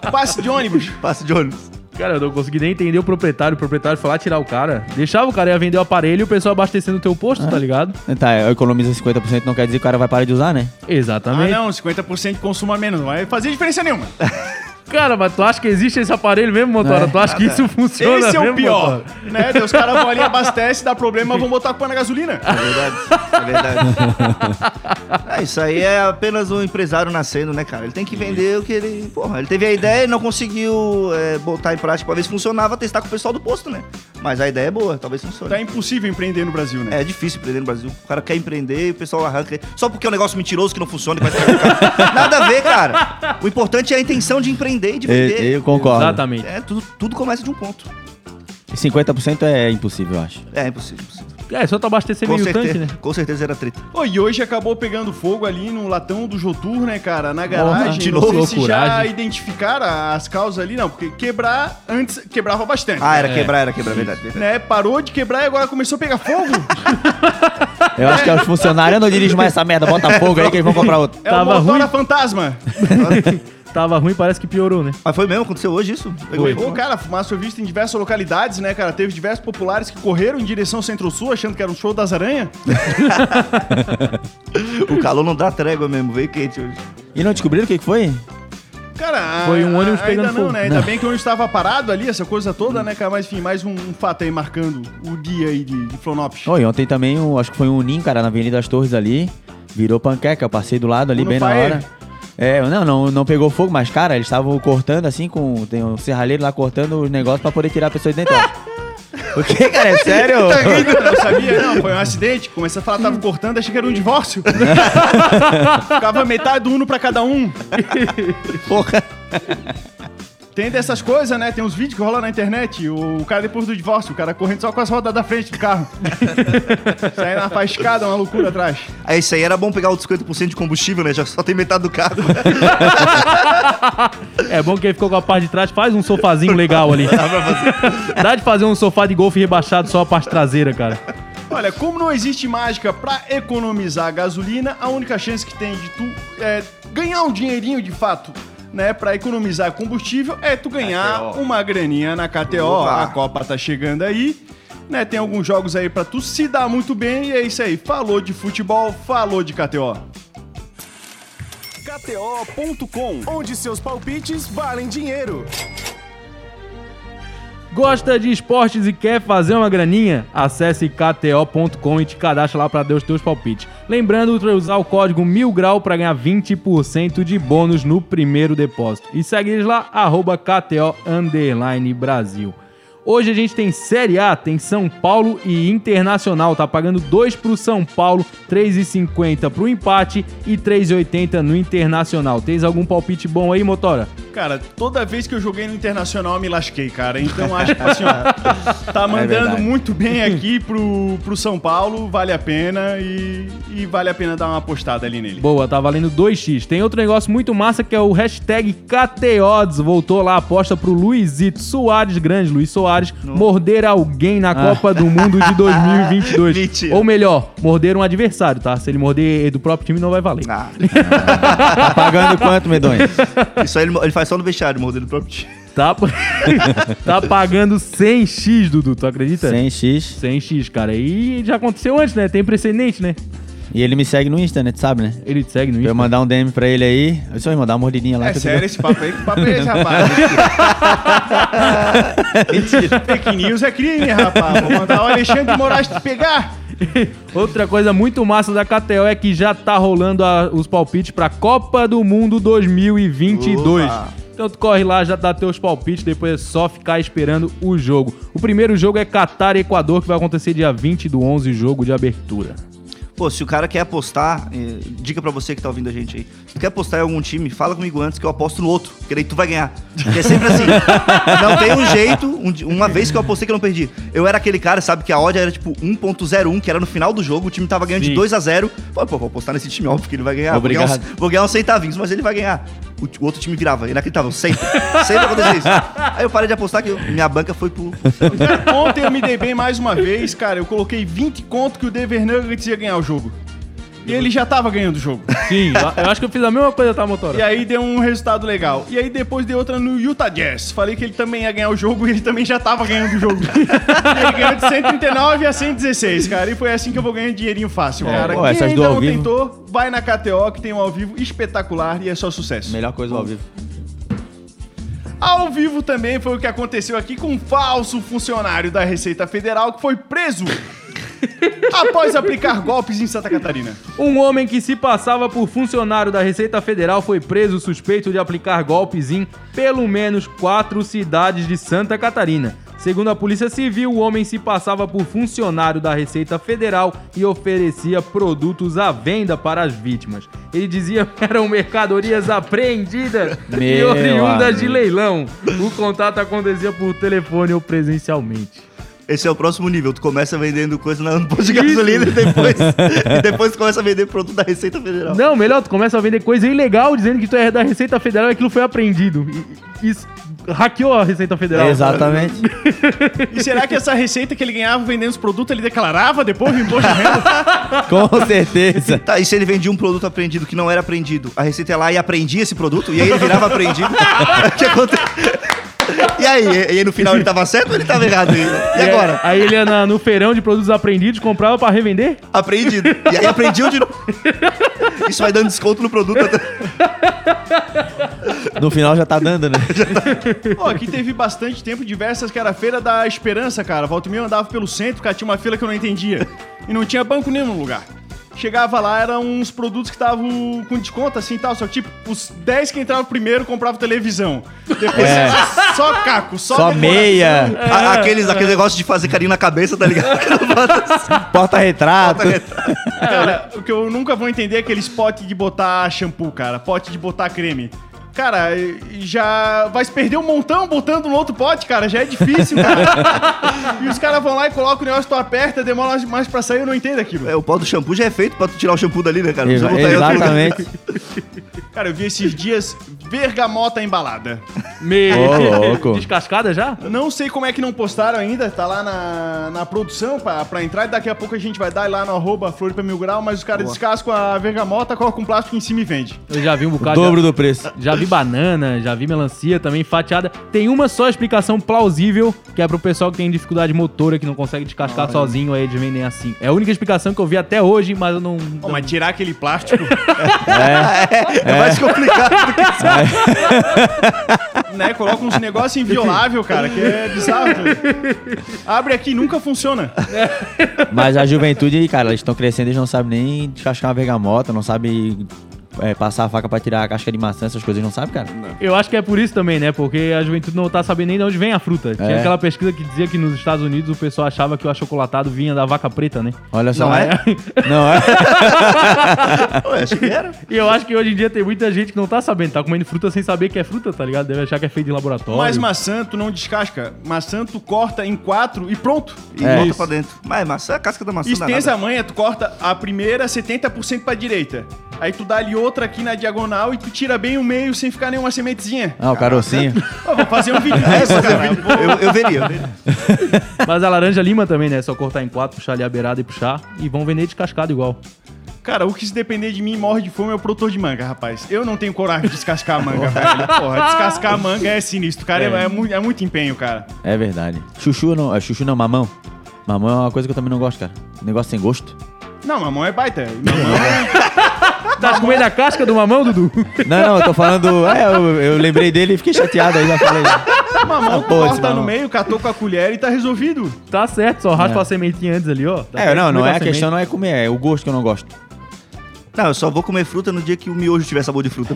100%. Passe de ônibus. Passe de ônibus. Cara, eu não consegui nem entender o proprietário. O proprietário foi lá tirar o cara. Deixava o cara ia vender o aparelho e o pessoal abastecendo o teu posto, tá ligado? Tá, economiza 50% não quer dizer que o cara vai parar de usar, né? Ah, Exatamente. não, 50% de consumo a menos. Não vai fazer diferença nenhuma. Cara, mas tu acha que existe esse aparelho mesmo, Motora? É. Tu acha que isso funciona Esse é o mesmo, pior. Motora? Né? Os caras vão ali, abastecem, dá problema, vão botar a culpa na gasolina. É verdade. É verdade. É, isso aí é apenas um empresário nascendo, né, cara? Ele tem que vender o que ele. Porra, ele teve a ideia e não conseguiu é, botar em prática pra ver se funcionava, testar com o pessoal do posto, né? Mas a ideia é boa, talvez funcione. Tá impossível empreender no Brasil, né? É difícil empreender no Brasil. O cara quer empreender e o pessoal arranca. Só porque é um negócio mentiroso que não funciona. Que vai o. Nada a ver, cara. O importante é a intenção de empreender e de vender. Eu, eu concordo. Exatamente. É, tudo, tudo começa de um ponto. 50% é impossível, eu acho. É impossível. impossível. É, só tu abastecer Com meio certeza, tanque, né? com certeza era treta. Ô, e hoje acabou pegando fogo ali no latão do Jotur, né, cara? Na garagem. de não novo, sei se já identificaram as causas ali, não. Porque quebrar, antes quebrava bastante. Ah, era É. quebrar, era quebrar, verdade. verdade. Né? Parou de quebrar e agora começou a pegar fogo. Eu acho que é os funcionários não dirigem mais essa merda. Bota fogo aí que eles vão comprar outro. É Tava o motora ruim. fantasma. Tava ruim, parece que piorou, né? Mas foi mesmo, aconteceu hoje isso? Pegou Foi. Pô, cara, fumaça foi vista em diversas localidades, né, cara? Teve diversos populares que correram em direção ao Centro-Sul achando que era um show das aranhas. O calor não dá trégua mesmo, veio quente hoje. E não descobriram o que que foi? Cara, Foi um a- ônibus ainda pegando não, fogo. né? Ainda bem que o ônibus estava parado ali, essa coisa toda, né, cara? Mas enfim, mais um, um fato aí marcando o dia aí de, de Florianópolis. Oh, e ontem também, um, acho que foi um ninho, cara, na Avenida das Torres ali. Virou panqueca, eu passei do lado ali No bem na hora. É, não, não, não pegou fogo, mas, cara, eles estavam cortando assim, com. Tem um serralheiro lá cortando os negócios pra poder tirar a pessoa de dentro. O que, cara? É sério? Eu não sabia, não. Foi um acidente. Comecei a falar, tava cortando, achei que era um divórcio. Ficava metade do uno pra cada um. Porra. Tem dessas coisas, né? Tem uns vídeos que rolam na internet. O cara depois do divórcio, o cara correndo só com as rodas da frente do carro. Saindo na faiscada, uma loucura atrás. Aí isso aí era bom pegar os 50% de combustível, né? Já só tem metade do carro. É bom que ele ficou com a parte de trás, faz um sofazinho legal ali. Dá de fazer um sofá de golfe rebaixado só a parte traseira, cara. Olha, como não existe mágica pra economizar gasolina, a única chance que tem de tu é, ganhar um dinheirinho de fato, né, para economizar combustível é tu ganhar KTO. uma graninha na KTO. Opa. A Copa tá chegando aí. Né, tem alguns jogos aí pra tu se dar muito bem e é isso aí. Falou de futebol, falou de KTO. KTO.com, onde seus palpites valem dinheiro. Gosta de esportes e quer fazer uma graninha? Acesse kto.com e te cadastre lá para dar os teus palpites. Lembrando de usar o código 1000grau para ganhar 20% de bônus no primeiro depósito. E segue eles lá, arroba KTO Brasil. Hoje a gente tem Série A, tem São Paulo e Internacional. Tá pagando 2 pro São Paulo, 3,50 pro empate e 3,80 no Internacional. Tens algum palpite bom aí, Motora? Cara, toda vez que eu joguei no Internacional eu me lasquei, cara. Então acho que assim, ó, tá mandando verdade. muito bem aqui pro, pro São Paulo, vale a pena e, e vale a pena dar uma apostada ali nele. Boa, tá valendo 2x. Tem outro negócio muito massa que é o hashtag KTODS. Voltou lá a aposta pro Luizito Soares, grande Luiz Soares, morder alguém na Copa do Mundo de 2022. Mentira. Ou melhor, morder um adversário, tá? Se ele morder do próprio time, não vai valer. Ah, Tá pagando quanto, medonho? isso aí ele, ele faz só no vestiário, mordendo o próprio time. Tá, tá pagando 100x, Dudu, tu acredita? 100x. 100x, cara. E já aconteceu antes, né? Tem precedente, né? E ele me segue no Insta, né? Tu sabe, né? Ele te segue no Pra eu Insta. mandar um DM pra ele aí. Eu só mandar uma mordidinha lá. É sério esse papo aí? Que papo é esse, rapaz? Fake news é crime, rapaz. Vou mandar o Alexandre de Moraes te pegar. Outra coisa muito massa da KTO é que já tá rolando a- os palpites pra Copa do Mundo 2022. Opa. Então tu corre lá, já dá teus palpites, depois é só ficar esperando o jogo. O primeiro jogo é Qatar e Equador, que vai acontecer dia 20 do 11, jogo de abertura. Pô, se o cara quer apostar, eh, dica pra você que tá ouvindo a gente aí. Se tu quer apostar em algum time, fala comigo antes que eu aposto no outro, porque daí tu vai ganhar. Porque é sempre assim. não tem um jeito, um uma vez que eu apostei que eu não perdi. Eu era aquele cara, sabe, que a odd era tipo 1.01, que era no final do jogo, o time tava ganhando Sim. de 2 a 0 Pô, pô, vou apostar nesse time, óbvio que ele vai ganhar. Vou ganhar, uns, vou ganhar uns centavinhos, mas ele vai ganhar. O, o outro time virava, inacreditável, sempre. sempre acontecia isso. Aí eu parei de apostar que eu- minha banca foi pro... Ontem eu me dei bem mais uma vez, cara. Eu coloquei 20 conto que o Denver Nuggets ia ganhar o jogo. E ele já tava ganhando o jogo. Sim, eu acho que eu fiz a mesma coisa, tá, Motora? E aí deu um resultado legal. E aí depois dei outra no Utah Jazz. Falei que ele também ia ganhar o jogo e ele também já tava ganhando o jogo. e ele ganhou de 139 a 116, cara. E foi assim que eu vou ganhar dinheirinho fácil, cara. pô, Quem essas ainda não tentou, vai na KTO que tem um ao vivo espetacular e é só sucesso. Melhor coisa ao vivo. Ao vivo também foi o que aconteceu aqui com um falso funcionário da Receita Federal que foi preso após aplicar golpes em Santa Catarina. Um homem que se passava por funcionário da Receita Federal foi preso suspeito de aplicar golpes em pelo menos quatro cidades de Santa Catarina. Segundo a Polícia Civil, o homem se passava por funcionário da Receita Federal e oferecia produtos à venda para as vítimas. Ele dizia que eram mercadorias apreendidas e oriundas de amigo. leilão. O contato acontecia por telefone ou presencialmente. Esse é o próximo nível. Tu começa vendendo coisa na- no posto de gasolina e depois, e depois tu começa a vender produto da Receita Federal. Não, melhor, tu começa a vender coisa ilegal dizendo que tu é da Receita Federal e aquilo foi apreendido. E- Isso hackeou a Receita Federal. Exatamente. E será que essa receita que ele ganhava vendendo os produtos ele declarava depois do imposto de renda? Com certeza. Tá, e se ele vendia um produto apreendido que não era apreendido, a Receita ia lá e apreendia esse produto, e aí ele virava apreendido? o que acontece? E aí? E aí no final ele tava certo ou ele tava errado? E, e agora? Aí ele ia na- no feirão de produtos apreendidos, comprava pra revender? Apreendido. E aí apreendiam de novo. Isso vai dando desconto no produto. até- No final já tá dando, né? Pô, aqui teve bastante tempo diversas que era a Feira da Esperança, cara. Volta e meia eu andava pelo centro, cara, tinha uma fila que eu não entendia. E não tinha banco nenhum no lugar. Chegava lá, eram uns produtos que estavam com desconto, assim e tal. Só que, tipo, os 10 que entravam primeiro compravam televisão. Depois É. só, caco, só, Só meia, A- Aqueles, aquele negócio de fazer carinho na cabeça, tá ligado? porta-retrato. Cara, o que eu nunca vou entender é aqueles potes de botar shampoo, cara. Pote de botar creme. Cara, já vai se perder um montão botando no outro pote, cara. Já é difícil, cara. e os caras vão lá e colocam o negócio, tu aperta, demora mais pra sair, eu não entendo aquilo. É, o pó do shampoo já é feito pra tu tirar o shampoo dali, né, cara? Não precisa botar. Exatamente. Cara, eu vi esses dias bergamota embalada. Me... Ô, louco. Descascada já? Não sei como é que não postaram ainda, tá lá na, na produção pra, pra entrar e daqui a pouco a gente vai dar lá no arroba Floripa Mil Grau, mas os caras descascam a bergamota, colocam um plástico em cima e vende. Eu já vi um O bocado. dobro do preço. Já vi banana, já vi melancia também fatiada. Tem uma só explicação plausível, que é pro pessoal que tem dificuldade motora, que não consegue descascar sozinho, aí eles vendem assim. É a única explicação que eu vi até hoje, mas eu não. Pô, mas tirar aquele plástico, É mais complicado do que né? Coloca uns negócios inviolável, cara, que é bizarro. Abre aqui e nunca funciona. Mas a juventude, cara, eles estão crescendo, eles não sabem nem descascar uma bergamota, não sabem é, passar a faca pra tirar a casca de maçã, essas coisas não sabe, cara? Eu acho que é por isso também, né? Porque a juventude não tá sabendo nem de onde vem a fruta. Tinha É. aquela pesquisa que dizia que nos Estados Unidos o pessoal achava que o achocolatado vinha da vaca preta, né? Olha só. Não é? Não é? Ué, acho que era. E eu acho que hoje em dia tem muita gente que não tá sabendo, tá comendo fruta sem saber que é fruta, tá ligado? Deve achar que é feito em laboratório. Mas maçã tu não descasca. Maçã tu corta em quatro e pronto. E É. volta Isso. pra dentro. Mas maçã, a casca da maçã Isso dá tem nada. essa manha, tu corta a primeira 70% pra direita. Aí tu dá ali outra aqui na diagonal e tu tira bem o meio sem ficar nenhuma sementezinha. Ah, o carocinho. Ó, vou fazer um vídeo É, disso, fazer cara. eu, eu veria, eu veria. Mas a laranja lima também, né? É só cortar em quatro, puxar ali a beirada e puxar. E vão vender descascado igual. Cara, o que se depender de mim morre de fome é o produtor de manga, rapaz. Eu não tenho coragem de descascar a manga, velho. Porra, descascar a manga é sinistro, cara. É, é mu- é muito empenho, cara. É verdade. Chuchu não, é, chuchu não, mamão. Mamão é uma coisa que eu também não gosto, cara. Negócio sem gosto. Não, mamão é baita. Mamão é... Tá comendo a casca do mamão, Dudu? Não, não, eu tô falando. É, eu, eu lembrei dele e fiquei chateado aí, já falei. Mamão, tu porra, corta no meio, catou com a colher e tá resolvido. Tá certo, só raspa a sementinha antes ali, ó. Tá É, não, não é a semente. questão, não é comer, é o gosto que eu não gosto. Não, eu só vou comer fruta no dia que o miojo tiver sabor de fruta.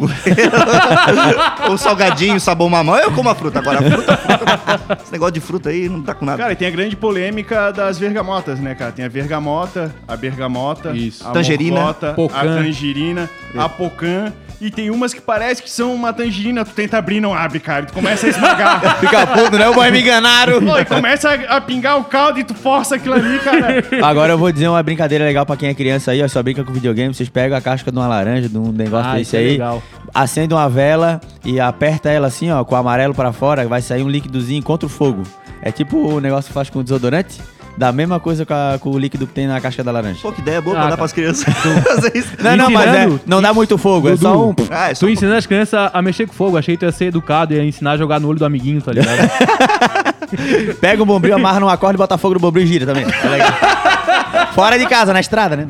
Ou salgadinho, sabor mamão, eu como a fruta. Agora, a fruta, fruta, esse negócio de fruta aí não dá com nada. Cara, e tem a grande polêmica das vergamotas, né, cara? Tem a vergamota, a bergamota, Isso. a Tangerina, morcota, a tangerina, a pocã. E tem umas que parece que são uma tangerina, tu tenta abrir e não abre, cara. Tu começa a esmagar. Fica puto, né? O boy me enganaram. Pô, e começa a, a pingar o caldo e tu força aquilo ali, cara. Agora eu vou dizer uma brincadeira legal pra quem é criança aí, ó. Só brinca com videogame. Vocês pegam a casca de uma laranja, de um negócio Ah, desse isso é aí. legal. Acende uma vela e aperta ela assim, ó, com o amarelo pra fora, vai sair um líquidozinho contra o fogo. É tipo o negócio que faz com desodorante. Da mesma coisa com, a- com o líquido que tem na casca da laranja. Pô, que ideia boa Ah, pra dar cara. pras crianças fazer isso. Não, não, mas é, não dá muito fogo, é Dudu. só um. Ah, é só Tu ensinando as crianças a mexer com fogo. Achei que tu ia ser educado e ia ensinar a jogar no olho do amiguinho, tá ligado? Pega um bombril, amarra numa corda e bota fogo no bombril e gira também. É legal. Fora de casa, na estrada, né?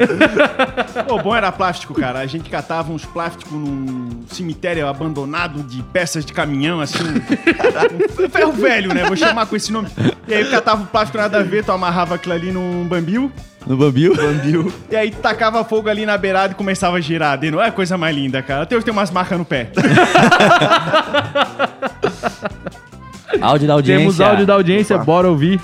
Pô, bom era plástico, cara. A gente catava uns plásticos num cemitério abandonado de peças de caminhão, assim. um ferro velho, né? Vou chamar com esse nome. E aí catava o plástico nada a ver, tu amarrava aquilo ali num bambil. No bambil. Bambil. E aí tacava fogo ali na beirada e começava a girar. De novo. É a coisa mais linda, cara. Até hoje tem umas marcas no pé. Áudio da audiência. Temos áudio da audiência, bora ouvir.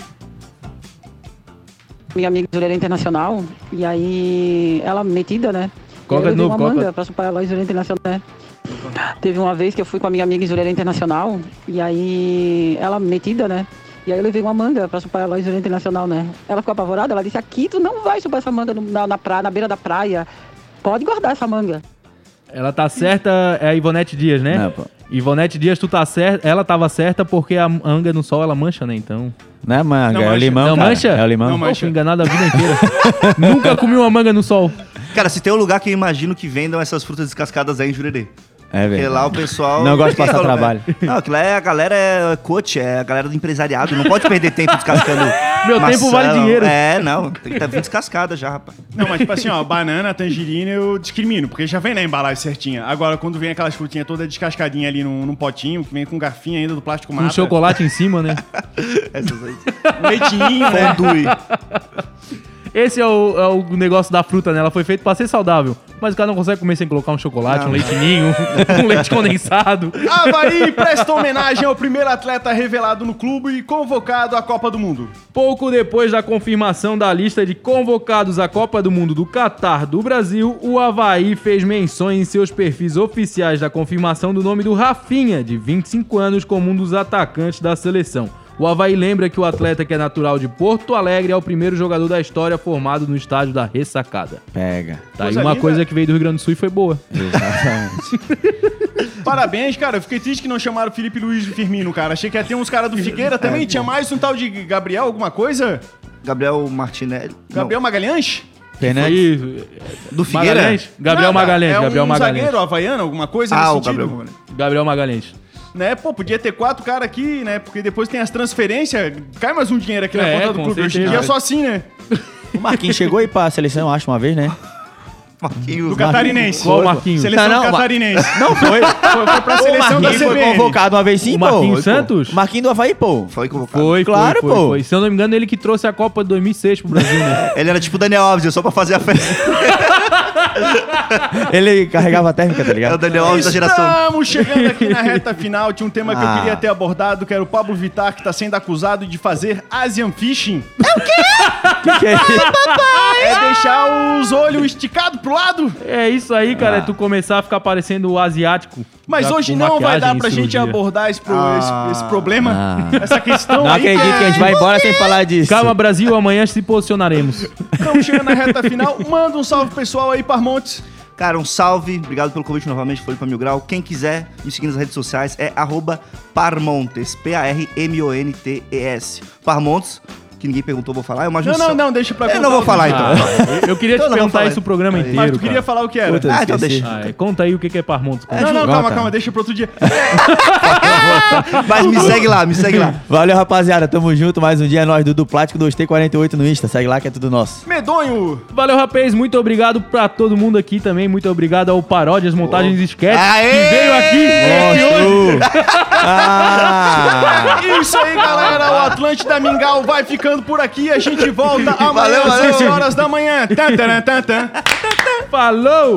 Minha amiga Juliana Internacional, e aí ela metida, né? Coloca E aí de eu novo, pra chupar ela em Juliana Internacional, né? Teve uma vez que eu fui com a minha amiga Juliana Internacional, e aí ela metida, né? E aí eu levei uma manga pra chupar em Juliana Internacional, né? Ela ficou apavorada, ela disse, aqui tu não vai chupar essa manga na, na praia, na beira da praia. Pode guardar essa manga. Ela tá certa, é a Ivonete Dias, né? Não, pô. Ivonete Dias, tu tá certa. Ela tava certa porque a manga no sol ela mancha, né? Então. Não é manga, Não é o mancha. limão. não cara. mancha? É o limão. Não Pô, mancha. fui enganado a vida inteira. Nunca comi uma manga no sol. Cara, se tem um lugar que eu imagino que vendam essas frutas descascadas é em Jurerê. É Porque lá o pessoal. Não gosta de passar falou, trabalho. né? Não, aquilo é a galera é coach, é a galera do empresariado. Não pode perder tempo descascando. Meu tempo vale dinheiro. É, não. Tem que estar vindo descascada já, rapaz. Não, mas tipo assim, ó, banana, tangerina eu discrimino, porque já vem na embalagem certinha. Agora, quando vem aquelas frutinhas toda descascadinha ali num, num potinho, que vem com garfinho ainda do plástico Um mata. chocolate em cima, né? Essas aí. Um leitinho, né? Fondue. Esse é o, é o negócio da fruta, né? Ela foi feita pra ser saudável. Mas o cara não consegue comer sem colocar um chocolate, um leite ninho, um leite condensado. Havaí presta homenagem ao primeiro atleta revelado no clube e convocado à Copa do Mundo. Pouco depois da confirmação da lista de convocados à Copa do Mundo do Catar do Brasil, o Havaí fez menções em seus perfis oficiais da confirmação do nome do Rafinha, de 25 anos, como um dos atacantes da seleção. O Havaí lembra que o atleta que é natural de Porto Alegre é o primeiro jogador da história formado no estádio da Ressacada. Pega. Tá aí Coisa uma linda. coisa que veio do Rio Grande do Sul e foi boa. Exatamente. Parabéns, cara. Eu fiquei triste que não chamaram o Felipe Luiz e Firmino, cara. Achei que ia ter uns caras do Figueira também. Tinha mais um tal de Gabriel, alguma coisa? Gabriel Martinelli. Gabriel Magalhães? Fernandes. Foi do Figueira? Magalhães? Gabriel Nada, Magalhães, é Gabriel um Magalhães. zagueiro havaiano, alguma coisa Ah, nesse o sentido. Gabriel Magalhães. Gabriel Magalhães. Né, pô, podia ter quatro caras aqui, né? Porque depois tem as transferências, cai mais um dinheiro aqui na É, conta do clube. Hoje em certeza. dia é só assim, né? O Marquinhos chegou aí pra seleção, eu acho, uma vez, né? Marquinhos. Do catarinense. Qual o Marquinhos? Seleção Não, não, catarinense. Não foi. Foi, foi pra O seleção da Marquinhos foi CBN. convocado uma vez sim, O pô. Marquinhos pô. Santos? Marquinhos do Havaí, pô. Foi convocado. Foi, Claro, foi, foi, pô. foi. Se eu não me engano, ele que trouxe a Copa de 2006 pro Brasil, né? Ele era tipo Daniel Alves, só pra fazer a festa. Ele carregava a térmica, tá É o ligado? Daniel Alves da geração. Estamos chegando aqui na reta final. Tinha um tema que eu Ah. queria ter abordado, que era o Pablo Vittar, que está sendo acusado de fazer Asian Fishing. Que que é isso? É deixar os olhos esticados pro lado. É isso aí, cara. É tu começar a ficar parecendo o asiático. Mas hoje não vai dar pra gente abordar esse, pro- Ah. esse- esse problema, Ah. essa questão Não aí. acredito que a gente vai embora sem falar disso. Calma, Brasil, amanhã se posicionaremos. Estamos chegando na reta final. Manda um salve pessoal aí, Parmontes. Cara, um salve. Obrigado pelo convite novamente. Foi para Mil Grau. Quem quiser me seguir nas redes sociais é arroba Parmontes. P-A-R-M-O-N-T-E-S. Parmontes, que ninguém perguntou, vou falar. É uma Não, junção. não, não, deixa pra Eu contar não vou falar então. Ah, eu, eu queria Então te não perguntar isso o programa inteiro. Mas tu cara. queria falar o que era? Puta, Ah, então deixa. Ah, é, conta aí o que é Parmontes. Não, não, Conta. calma, calma, deixa pro outro dia. Mas me segue lá, me segue lá. Valeu, rapaziada. Tamo junto. Mais um dia é nós do Duplático 2T48 no Insta. Segue lá que é tudo nosso. Medonho. Valeu, rapaz. Muito obrigado pra todo mundo aqui também. Muito obrigado ao Paródias Montagens e Sketch Aê! que veio aqui. Monstro! ah! Isso aí, galera. O Atlântida Mingau vai ficando por aqui. A gente volta amanhã Valeu, às valeu. 11 horas da manhã. Falou!